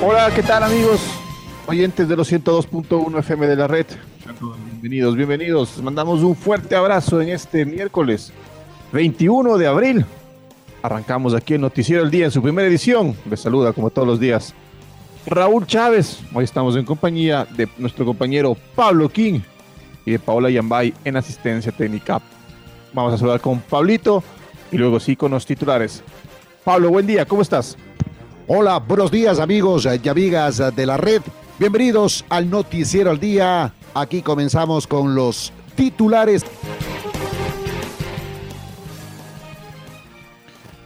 Hola, ¿qué tal amigos? Oyentes de los 102.1 FM de la red. Bienvenidos, bienvenidos. Mandamos un fuerte abrazo en este miércoles 21 de abril. Arrancamos aquí el Noticiero del Día en su primera edición. Les saluda como todos los días Raúl Chávez. Hoy estamos en compañía de nuestro compañero Pablo King y de Paola Yambay en asistencia técnica. Vamos a saludar con Pablito y luego sí con los titulares. Pablo, buen día, ¿cómo estás? Hola, buenos días amigos y amigas de la red. Bienvenidos al Noticiero al Día. Aquí comenzamos con los titulares.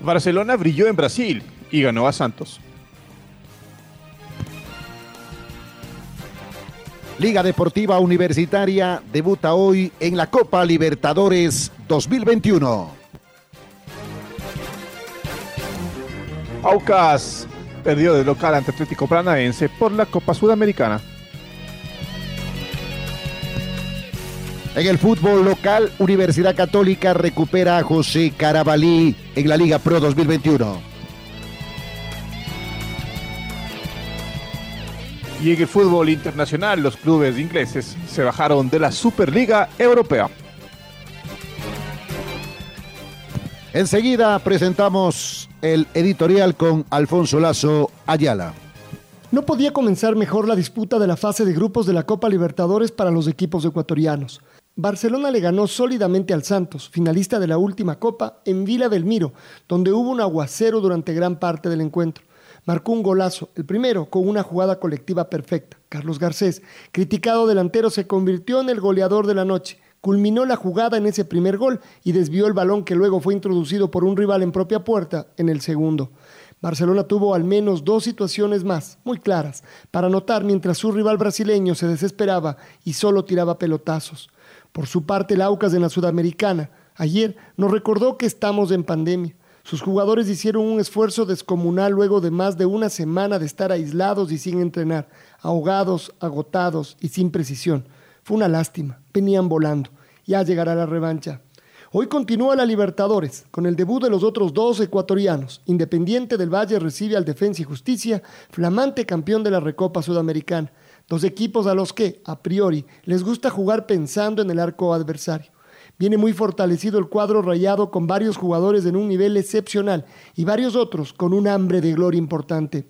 Barcelona brilló en Brasil y ganó a Santos. Liga Deportiva Universitaria debuta hoy en la Copa Libertadores 2021. Aucas perdió de local ante Atlético Paranaense por la Copa Sudamericana. En el fútbol local, Universidad Católica recupera a José Carabalí en la Liga Pro 2021. Y en el fútbol internacional, los clubes ingleses se bajaron de la Superliga Europea. Enseguida presentamos el editorial con Alfonso Lazo Ayala. No podía comenzar mejor la disputa de la fase de grupos de la Copa Libertadores para los equipos ecuatorianos. Barcelona le ganó sólidamente al Santos, finalista de la última Copa, en Vila Belmiro, donde hubo un aguacero durante gran parte del encuentro. Marcó un golazo, el primero con una jugada colectiva perfecta. Carlos Garcés, criticado delantero, se convirtió en el goleador de la noche culminó la jugada en ese primer gol y desvió el balón que luego fue introducido por un rival en propia puerta en el segundo. Barcelona tuvo al menos dos situaciones más, muy claras, para anotar mientras su rival brasileño se desesperaba y solo tiraba pelotazos. Por su parte, el Aucas de la Sudamericana ayer nos recordó que estamos en pandemia. Sus jugadores hicieron un esfuerzo descomunal luego de más de una semana de estar aislados y sin entrenar, ahogados, agotados y sin precisión. Fue una lástima, venían volando. Ya llegará la revancha. Hoy continúa la Libertadores, con el debut de los otros dos ecuatorianos. Independiente del Valle recibe al Defensa y Justicia, flamante campeón de la Recopa Sudamericana. Dos equipos a los que, a priori, les gusta jugar pensando en el arco adversario. Viene muy fortalecido el cuadro rayado con varios jugadores en un nivel excepcional y varios otros con un hambre de gloria importante.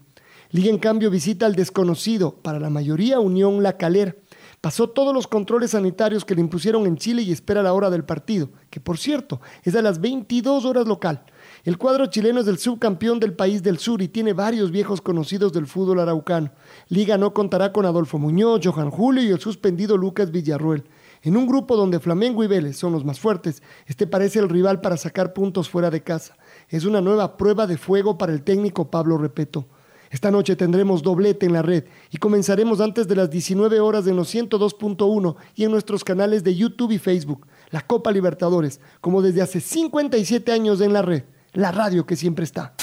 Liga en cambio visita al desconocido, para la mayoría Unión La Calera. Pasó todos los controles sanitarios que le impusieron en Chile y espera la hora del partido, que por cierto es a las 22 horas local. El cuadro chileno es el subcampeón del país del sur y tiene varios viejos conocidos del fútbol araucano. Liga no contará con Adolfo Muñoz, Johan Julio y el suspendido Lucas Villarruel. En un grupo donde Flamengo y Vélez son los más fuertes, este parece el rival para sacar puntos fuera de casa. Es una nueva prueba de fuego para el técnico Pablo Repeto. Esta noche tendremos doblete en la red y comenzaremos antes de las 19 horas en los 102.1 y en nuestros canales de YouTube y Facebook. La Copa Libertadores, como desde hace 57 años en la red, la radio que siempre está.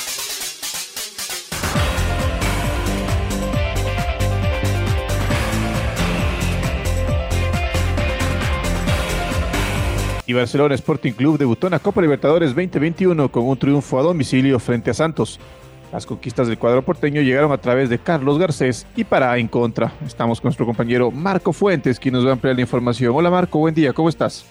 Y Barcelona Sporting Club debutó en la Copa Libertadores 2021 con un triunfo a domicilio frente a Santos. Las conquistas del cuadro porteño llegaron a través de Carlos Garcés y para en contra. Estamos con nuestro compañero Marco Fuentes, quien nos va a ampliar la información. Hola Marco, buen día, ¿cómo estás?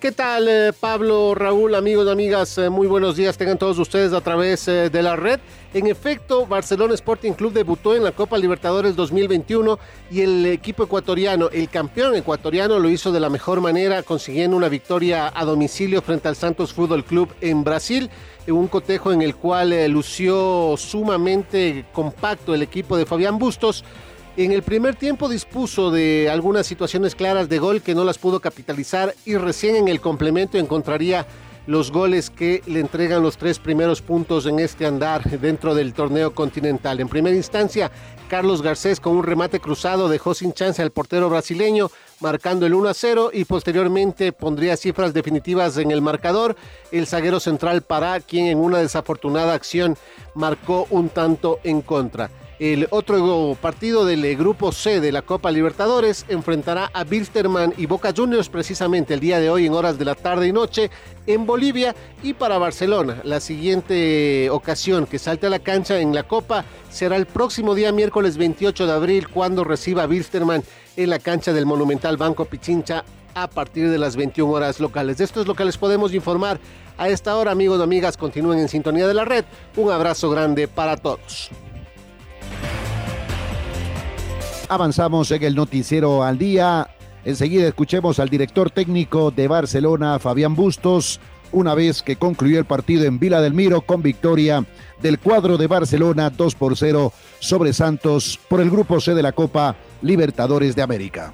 ¿Qué tal, eh, Pablo, Raúl, amigos, amigas? Eh, muy buenos días, tengan todos ustedes a través eh, de la red. En efecto, Barcelona Sporting Club debutó en la Copa Libertadores 2021 y el equipo ecuatoriano, el campeón ecuatoriano, lo hizo de la mejor manera, consiguiendo una victoria a domicilio frente al Santos Fútbol Club en Brasil, un cotejo en el cual lució sumamente compacto el equipo de Fabián Bustos. En el primer tiempo dispuso de algunas situaciones claras de gol que no las pudo capitalizar y recién en el complemento encontraría los goles que le entregan los tres primeros puntos en este andar dentro del torneo continental. En primera instancia, Carlos Garcés con un remate cruzado dejó sin chance al portero brasileño, marcando el 1 a 0 y posteriormente pondría cifras definitivas en el marcador. El zaguero central Pará, quien en una desafortunada acción marcó un tanto en contra. El otro partido del eh, grupo C de la Copa Libertadores enfrentará a Bilsterman y Boca Juniors precisamente el día de hoy en horas de la tarde y noche en Bolivia y para Barcelona. La siguiente ocasión que salte a la cancha en la Copa será el próximo día miércoles 28 de abril cuando reciba a Bilsterman en la cancha del Monumental Banco Pichincha a partir de las 21 horas locales. Esto es lo que les podemos informar a esta hora, amigos y amigas. Continúen en sintonía de la red. Un abrazo grande para todos. Avanzamos en el noticiero al día. Enseguida escuchemos al director técnico de Barcelona, Fabián Bustos, una vez que concluyó el partido en Vila del Miro con victoria del cuadro de Barcelona 2 por 0 sobre Santos por el grupo C de la Copa Libertadores de América.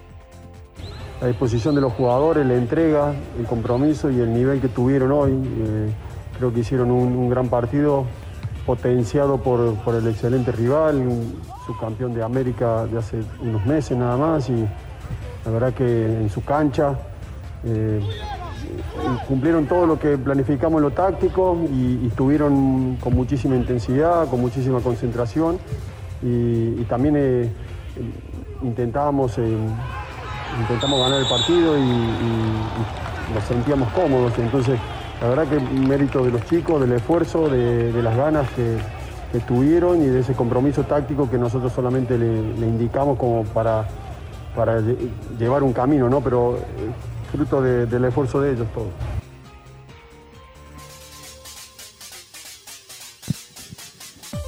La disposición de los jugadores, la entrega, el compromiso y el nivel que tuvieron hoy, eh, creo que hicieron un, gran partido potenciado por, por el excelente rival, subcampeón de América de hace unos meses nada más y la verdad que en su cancha eh, cumplieron todo lo que planificamos en lo táctico y, estuvieron con muchísima intensidad, con muchísima concentración y, también eh, intentábamos, eh, intentamos ganar el partido y, nos sentíamos cómodos. Entonces, la verdad que mérito de los chicos, del esfuerzo, de las ganas que, que tuvieron y de ese compromiso táctico que nosotros solamente le, indicamos como para, para llevar un camino, ¿no? Pero eh, fruto del esfuerzo de ellos todo.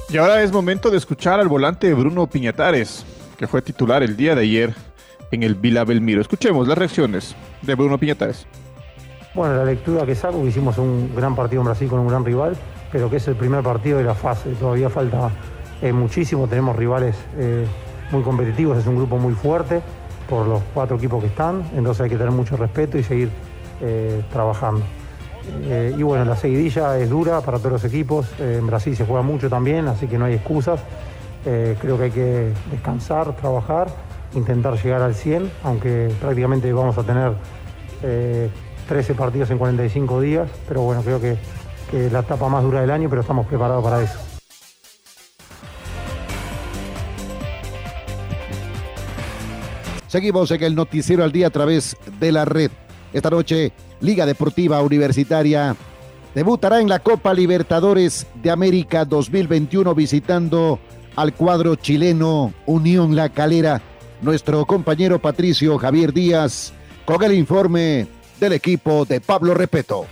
Y ahora es momento de escuchar al volante Bruno Piñatares, que fue titular el día de ayer en el Vila Belmiro. Escuchemos las reacciones de Bruno Piñatares. Bueno, la lectura que saco, hicimos un gran partido en Brasil con un gran rival pero que es el primer partido de la fase. Todavía falta eh, muchísimo, tenemos rivales eh, muy competitivos, es un grupo muy fuerte por los cuatro equipos que están, entonces hay que tener mucho respeto y seguir eh, trabajando. y bueno, la seguidilla es dura para todos los equipos, en Brasil se juega mucho también, así que no hay excusas. creo que hay que descansar, trabajar, intentar llegar al 100, aunque prácticamente vamos a tener 13 partidos en 45 días, pero bueno, creo que es la etapa más dura del año, pero estamos preparados para eso. Seguimos en el noticiero al día a través de la red. Esta noche, Liga Deportiva Universitaria debutará en la Copa Libertadores de América 2021 visitando al cuadro chileno Unión La Calera. Nuestro compañero Patricio Javier Díaz con el informe del equipo de Pablo Repeto.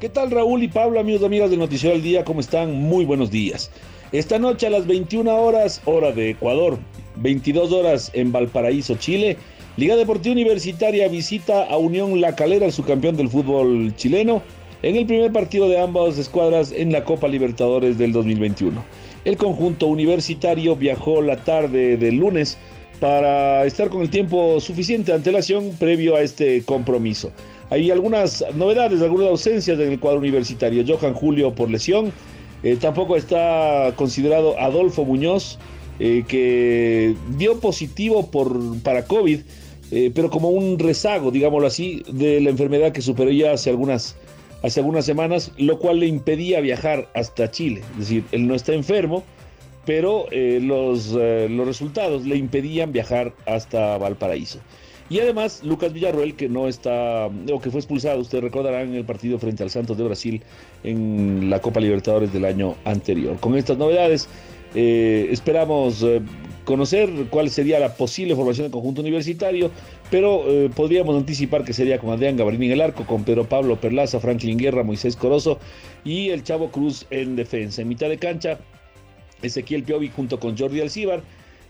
¿Qué tal Raúl y Pablo, amigos y amigas del Noticiero del Día? ¿Cómo están? Muy buenos días. Esta noche a las 21 horas, hora de Ecuador, 22 horas en Valparaíso, Chile, Liga Deportiva Universitaria visita a Unión La Calera, el subcampeón del fútbol chileno, en el primer partido de ambas escuadras en la Copa Libertadores del 2021. El conjunto universitario viajó la tarde del lunes para estar con el tiempo suficiente de antelación previo a este compromiso. Hay algunas novedades, algunas ausencias en el cuadro universitario. Johan Julio por lesión. Eh, tampoco está considerado Adolfo Muñoz, eh, que dio positivo por, para COVID, eh, pero como un rezago, digámoslo así, de la enfermedad que superó ya hace algunas, hace algunas semanas, lo cual le impedía viajar hasta Chile. Es decir, él no está enfermo, pero los, los resultados le impedían viajar hasta Valparaíso. Y además, Lucas Villarroel, que no está, o que fue expulsado, ustedes recordarán en el partido frente al Santos de Brasil en la Copa Libertadores del año anterior. Con estas novedades, eh, esperamos eh, conocer cuál sería la posible formación del conjunto universitario, pero eh, podríamos anticipar que sería con Adrián Gabarini en el arco, con Pedro Pablo Perlaza, Franklin Guerra, Moisés Corozo y el Chavo Cruz en defensa. En mitad de cancha, Ezequiel Piovi junto con Jordi Alcíbar.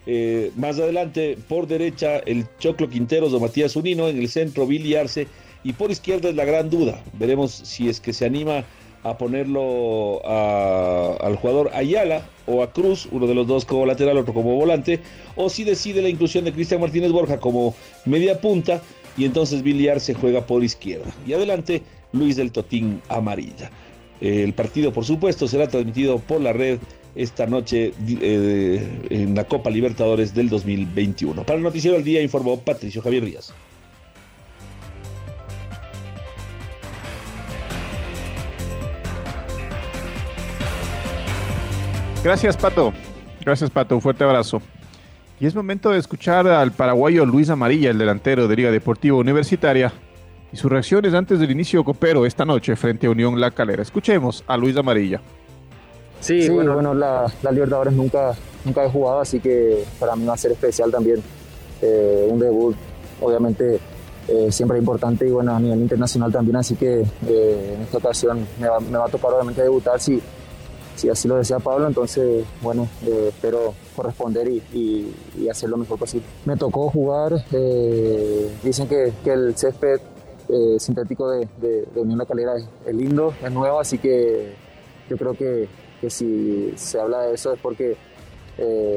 Eh, más adelante, por derecha, el Choclo Quinteros o Matías Unino, en el centro, Billy Arce, y por izquierda es la gran duda. Veremos si es que se anima a ponerlo al jugador Ayala o a Cruz, uno de los dos como lateral, otro como volante, o si decide la inclusión de Cristian Martínez Borja como media punta y entonces se juega por izquierda. Y adelante Luis del Totín Amarilla. El partido, por supuesto, será transmitido por la red esta noche eh, en la Copa Libertadores del 2021. Para el Noticiero del Día informó Patricio Javier Díaz. Gracias, Pato. Gracias, Pato. Un fuerte abrazo. Y es momento de escuchar al paraguayo Luis Amarilla, el delantero de Liga Deportiva Universitaria, y sus reacciones antes del inicio copero esta noche frente a Unión La Calera. Escuchemos a Luis Amarilla. Sí, bueno, la, la, Libertadores nunca, nunca he jugado, así que para mí va a ser especial también. Eh, un debut, obviamente, eh, siempre importante y bueno, a nivel internacional también, así que eh, en esta ocasión me va, me va, a tocar obviamente debutar si, si así lo desea Pablo, entonces, bueno, eh, espero corresponder y, hacer lo mejor posible. Me tocó jugar, eh, dicen que, el césped eh, sintético de, Unión La Calera es, lindo, es nuevo, así que yo creo que, si se habla de eso es porque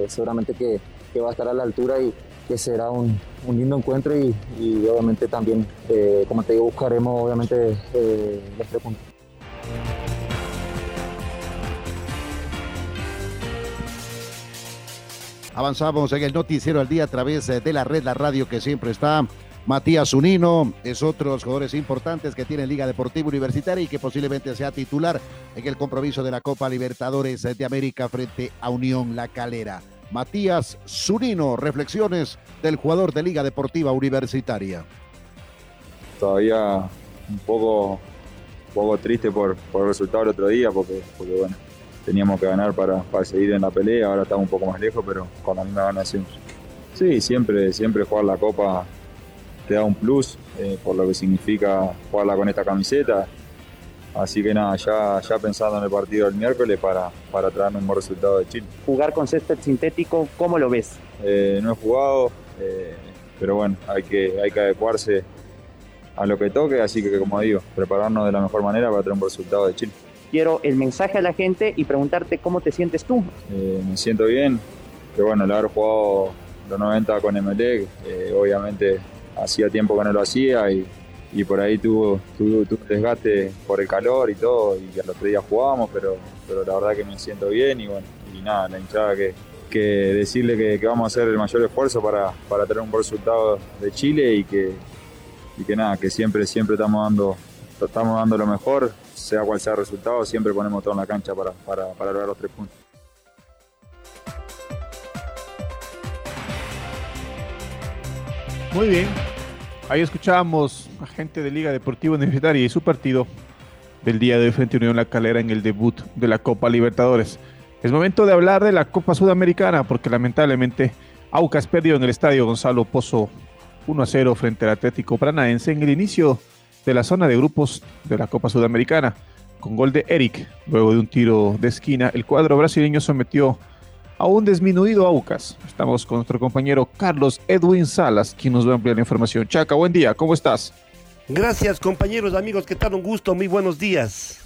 seguramente que, va a estar a la altura y que será un, lindo encuentro y, obviamente también, como te digo, buscaremos obviamente los tres puntos. Avanzamos en el noticiero al día a través eh, de la red, la radio que siempre está. Matías Unino es otro de los jugadores importantes que tiene Liga Deportiva Universitaria y que posiblemente sea titular en el compromiso de la Copa Libertadores de América frente a Unión La Calera. Matías Zunino, reflexiones del jugador de Liga Deportiva Universitaria. Todavía un poco, poco triste por, por el resultado del otro día, porque, porque bueno, teníamos que ganar para, seguir en la pelea, ahora estamos un poco más lejos, pero con la misma ganas Sí, siempre, siempre jugar la Copa te da un plus eh, por lo que significa jugarla con esta camiseta. Así que nada, ya, ya pensando en el partido del miércoles para, para traer un buen resultado de Chile. Jugar con césped sintético, ¿cómo lo ves? Eh, no he jugado, eh, pero bueno, hay que, hay que adecuarse a lo que toque, así que como digo, prepararnos de la mejor manera para traer un buen resultado de Chile quiero el mensaje a la gente y preguntarte cómo te sientes tú. Eh, me siento bien, que bueno, el haber jugado los 90 con eh, obviamente hacía tiempo que no lo hacía y, y por ahí tuvo, tuvo, desgaste por el calor y todo, y al otro día jugábamos, pero, pero la verdad que me siento bien y bueno, y nada, la hinchada que, que decirle que, que, vamos a hacer el mayor esfuerzo para, para tener un buen resultado de Chile y que, y que nada, que siempre, siempre estamos dando, estamos dando lo mejor, sea cual sea el resultado, siempre ponemos todo en la cancha para, para, lograr los tres puntos. Muy bien. Ahí escuchábamos a gente de Liga Deportiva Universitaria y su partido del día de hoy frente a Unión La Calera en el debut de la Copa Libertadores. Es momento de hablar de la Copa Sudamericana porque lamentablemente Aucas perdió en el estadio Gonzalo Pozo 1 a 0 frente al Atlético Paranaense en el inicio de la zona de grupos de la Copa Sudamericana. Con gol de Eric, luego de un tiro de esquina, el cuadro brasileño sometió a un disminuido Aucas. Estamos con nuestro compañero Carlos Edwin Salas, quien nos va a ampliar la información. Chaca, buen día, ¿cómo estás? Gracias compañeros, amigos, ¿qué tal? Un gusto, muy buenos días.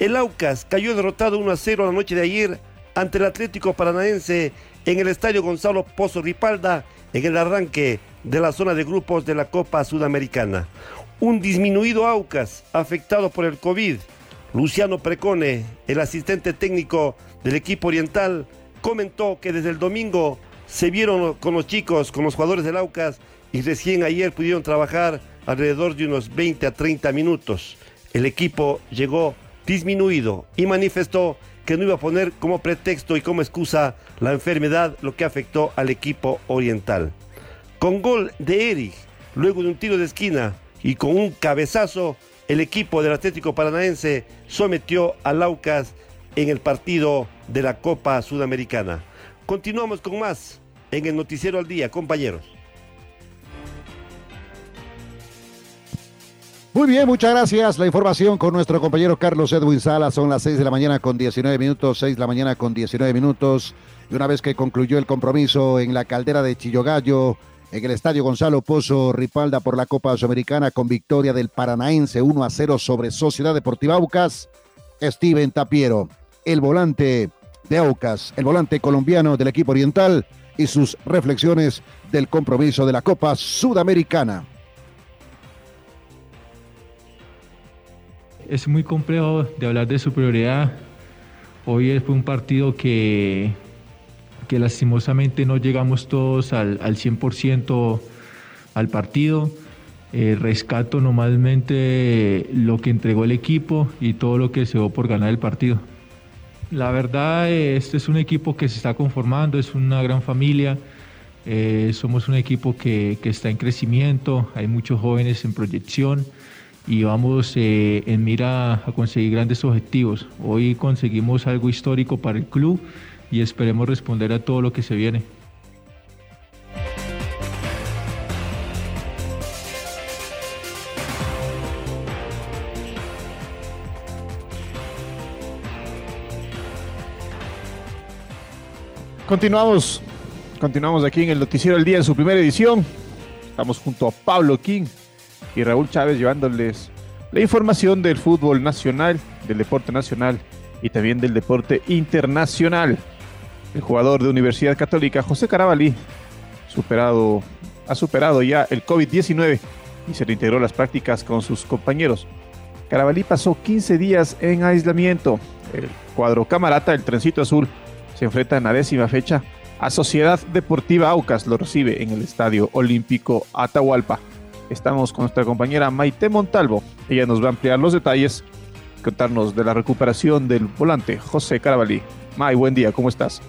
El Aucas cayó derrotado 1 a 0 la noche de ayer ante el Atlético Paranaense en el estadio Gonzalo Pozo Ripalda en el arranque de la zona de grupos de la Copa Sudamericana un disminuido Aucas afectado por el COVID. Luciano Precone, el asistente técnico del equipo oriental, comentó que desde el domingo se vieron con los chicos, con los jugadores del Aucas y recién ayer pudieron trabajar alrededor de unos 20 a 30 minutos. El equipo llegó disminuido y manifestó que no iba a poner como pretexto y como excusa la enfermedad, lo que afectó al equipo oriental. Con gol de Eric, luego de un tiro de esquina, y con un cabezazo el equipo del Atlético Paranaense sometió a Laucas en el partido de la Copa Sudamericana. Continuamos con más en el Noticiero al Día, compañeros. Muy bien, muchas gracias. La información con nuestro compañero Carlos Edwin Sala. Son las 6 de la mañana con 19 minutos, 6 de la mañana con 19 minutos. Y una vez que concluyó el compromiso en la caldera de Chillogallo, en el estadio Gonzalo Pozo Ripalda por la Copa Sudamericana con victoria del Paranaense 1 a 0 sobre Sociedad Deportiva Aucas, Steven Tapiero, el volante de Aucas, el volante colombiano del equipo oriental y sus reflexiones del compromiso de la Copa Sudamericana. es muy complejo de hablar de superioridad. Hoy fue un partido que, que lastimosamente no llegamos todos al, al 100% al partido. Eh, rescato normalmente lo que entregó el equipo y todo lo que se dio por ganar el partido. La verdad, este es un equipo que se está conformando, es una gran familia. Eh, somos un equipo que, que está en crecimiento, hay muchos jóvenes en proyección y vamos eh, en mira a conseguir grandes objetivos. Hoy conseguimos algo histórico para el club y esperemos responder a todo lo que se viene. Continuamos, continuamos aquí en el Noticiero del Día en su primera edición. Estamos junto a Pablo King, y Raúl Chávez llevándoles la información del fútbol nacional, del deporte nacional y también del deporte internacional. El jugador de Universidad Católica, José Carabalí, superado, ha superado ya el COVID-19 y se reintegró a las prácticas con sus compañeros. Carabalí pasó 15 días en aislamiento. El cuadro camarata, el trencito azul, se enfrenta en la décima fecha a Sociedad Deportiva Aucas. Lo recibe en el Estadio Olímpico Atahualpa. Estamos con nuestra compañera Maite Montalvo. Ella nos va a ampliar los detalles, contarnos de la recuperación del volante José Carabalí. May, buen día, ¿cómo estás?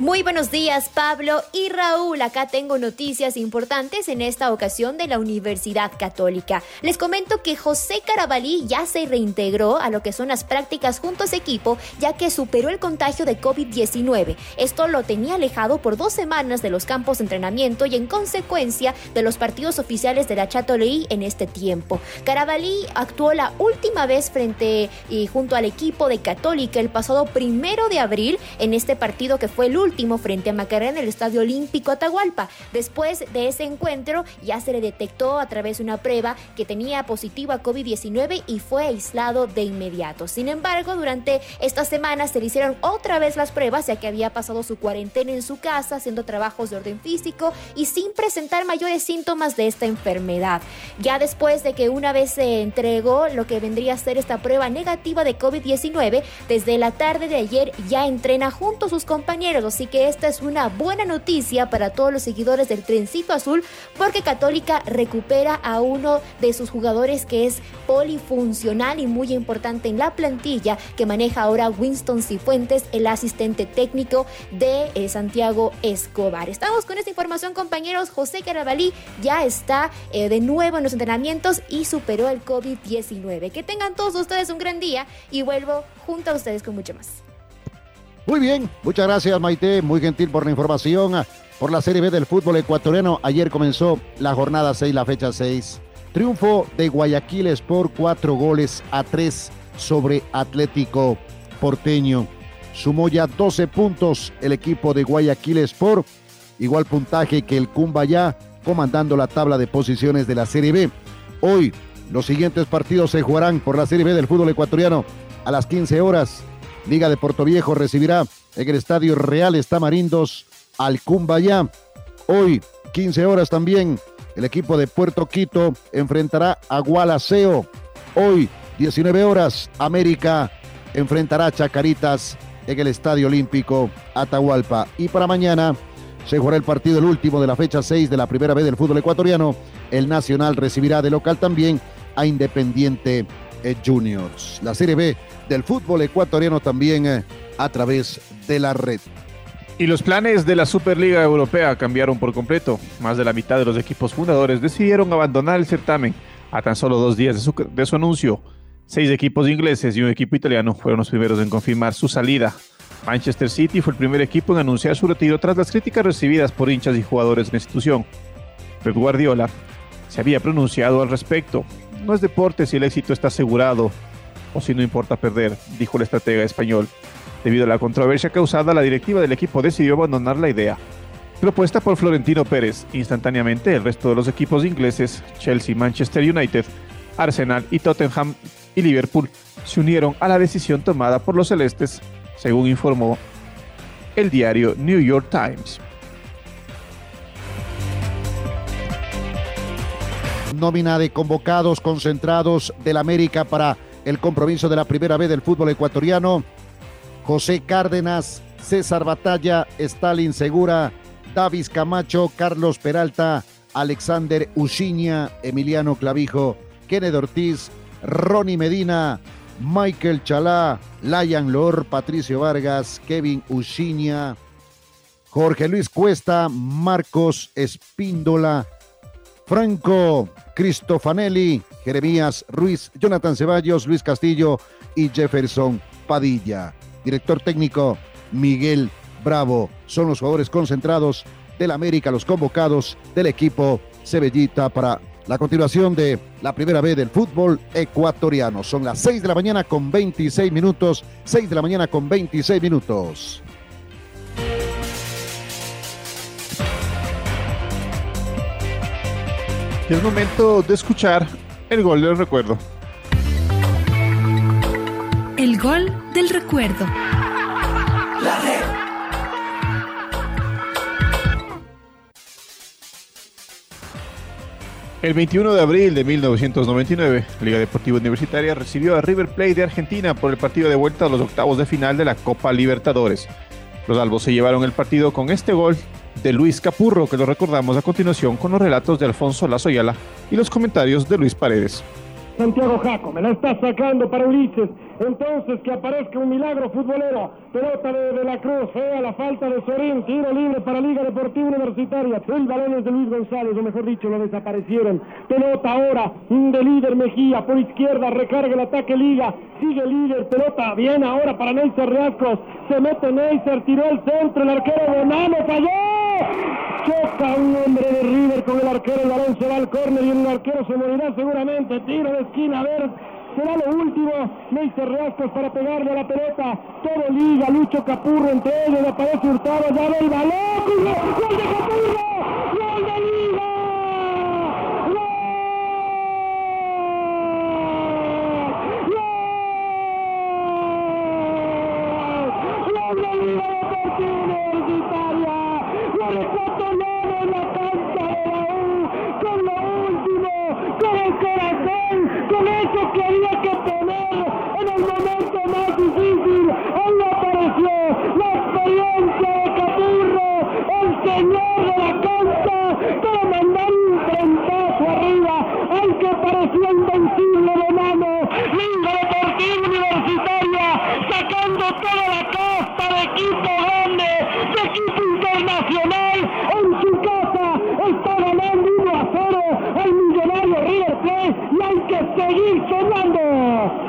Muy buenos días, Pablo y Raúl. Acá tengo noticias importantes en esta ocasión de la Universidad Católica. Les comento que José Carabalí ya se reintegró a lo que son las prácticas junto a su equipo, ya que superó el contagio de COVID-19. Esto lo tenía alejado por dos semanas de los campos de entrenamiento y en consecuencia de los partidos oficiales de la Chatoleí en este tiempo. Carabalí actuó la última vez frente y junto al equipo de Católica el pasado primero de abril en este partido que fue el último último frente a Macarena en el Estadio Olímpico Atahualpa. Después de ese encuentro ya se le detectó a través de una prueba que tenía positivo a COVID-19 y fue aislado de inmediato. Sin embargo, durante esta semana se le hicieron otra vez las pruebas ya que había pasado su cuarentena en su casa haciendo trabajos de orden físico y sin presentar mayores síntomas de esta enfermedad. Ya después de que una vez se entregó lo que vendría a ser esta prueba negativa de COVID-19, desde la tarde de ayer ya entrena junto a sus compañeros Así que esta es una buena noticia para todos los seguidores del Trencito Azul porque Católica recupera a uno de sus jugadores que es polifuncional y muy importante en la plantilla que maneja ahora Winston Cifuentes, el asistente técnico de eh, Santiago Escobar. Estamos con esta información, compañeros. José Carabalí ya está eh, de nuevo en los entrenamientos y superó el COVID-19. Que tengan todos ustedes un gran día y vuelvo junto a ustedes con mucho más. Muy bien, muchas gracias Maite, muy gentil por la información. Por la Serie B del fútbol ecuatoriano, ayer comenzó la jornada 6, la fecha 6. Triunfo de Guayaquil por cuatro goles a tres sobre Atlético Porteño. Sumó ya 12 puntos el equipo de Guayaquil Sport, igual puntaje que el Cumbayá, comandando la tabla de posiciones de la Serie B. Hoy los siguientes partidos se jugarán por la Serie B del fútbol ecuatoriano a las 15 horas. Liga de Puerto Viejo recibirá en el Estadio Real Estamarindos al Cumbayá. Hoy, 15 horas también, el equipo de Puerto Quito enfrentará a Gualaceo. Hoy, 19 horas, América enfrentará a Chacaritas en el Estadio Olímpico Atahualpa. Y para mañana se jugará el partido, el último de la fecha 6 de la primera vez del fútbol ecuatoriano. El Nacional recibirá de local también a Independiente Juniors. La Serie B del fútbol ecuatoriano también eh, a través de la red. Y los planes de la Superliga Europea cambiaron por completo. Más de la mitad de los equipos fundadores decidieron abandonar el certamen a tan solo dos días de su, de su anuncio. Seis equipos ingleses y un equipo italiano fueron los primeros en confirmar su salida. Manchester City fue el primer equipo en anunciar su retiro tras las críticas recibidas por hinchas y jugadores de la institución. Pep Guardiola se había pronunciado al respecto. No es deporte si el éxito está asegurado o si no importa perder, dijo el estratega español. Debido a la controversia causada, la directiva del equipo decidió abandonar la idea. Propuesta por Florentino Pérez, instantáneamente el resto de los equipos ingleses, Chelsea, Manchester United, Arsenal y Tottenham y Liverpool, se unieron a la decisión tomada por los celestes, según informó el diario New York Times. Nómina de convocados concentrados del América para el compromiso de la primera vez del fútbol ecuatoriano. José Cárdenas, César Batalla, Stalin Segura, Davis Camacho, Carlos Peralta, Alexander Uchiña, Emiliano Clavijo, Kenneth Ortiz, Ronnie Medina, Michael Chalá, Layan Lor, Patricio Vargas, Kevin Uchiña, Jorge Luis Cuesta, Marcos Espíndola, Franco Cristofanelli, Jeremías Ruiz, Jonathan Ceballos, Luis Castillo y Jefferson Padilla. Director técnico Miguel Bravo. Son los jugadores concentrados del América, los convocados del equipo Cebellita para la continuación de la primera vez del fútbol ecuatoriano. Son las 6 de la mañana con 26 minutos. 6 de la mañana con 26 minutos. Es momento de escuchar el gol del recuerdo. El gol del recuerdo. El 21 de abril de 1999, Liga Deportiva Universitaria recibió a River Plate de Argentina por el partido de vuelta a los octavos de final de la Copa Libertadores. Los albos se llevaron el partido con este gol de Luis Capurro, que lo recordamos a continuación con los relatos de Alfonso Lazoyala y los comentarios de Luis Paredes. Santiago Jaco, me la está sacando para Ulises. Entonces que aparezca un milagro futbolero. Pelota de, de la Cruz, fea la falta de Sorín, tiro libre para Liga Deportiva Universitaria. El balón es de Luis González, o mejor dicho, lo desaparecieron. Pelota ahora de líder Mejía, por izquierda, recarga el ataque Liga. Sigue líder, pelota bien ahora para Neisser Riascos. Se mete Neisser, tiró el centro, el arquero Bonano falló. Choca un hombre de River con el arquero, el balón se va al córner y el arquero se morirá seguramente. Tiro de esquina, a ver, será lo último. Neisser Riascos para pegarle a la pelota. Todo liga, Lucho Capurro entre ellos, aparece Hurtado, ya ve el balón. ¡Gol de Capurro! ¡Gol de Liga! con eso que había que poner en el momento más difícil. Ahí apareció la experiencia de Capurro, el señor de la cancha, para mandar un frentazo arriba al que parecía invencible de mano. Liga Deportiva Universitaria, sacando toda la casta de equipo grande, de equipo internacional, en su casa, está ganando 1 a 0 el millonario River Plate y hay que seguir sonando.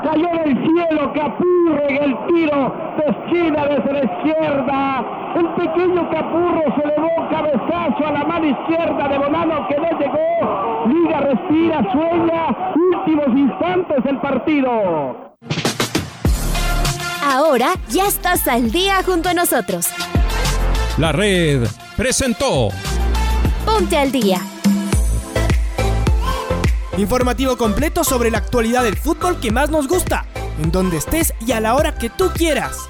Cayó del cielo Capurro en el tiro de esquina desde la izquierda. El pequeño Capurro se elevó cabezazo a la mano izquierda de Bonano que no llegó. Liga respira, sueña. Últimos instantes del partido. Ahora ya estás al día junto a nosotros. La red presentó Ponte al día. Informativo completo sobre la actualidad del fútbol que más nos gusta, en donde estés y a la hora que tú quieras.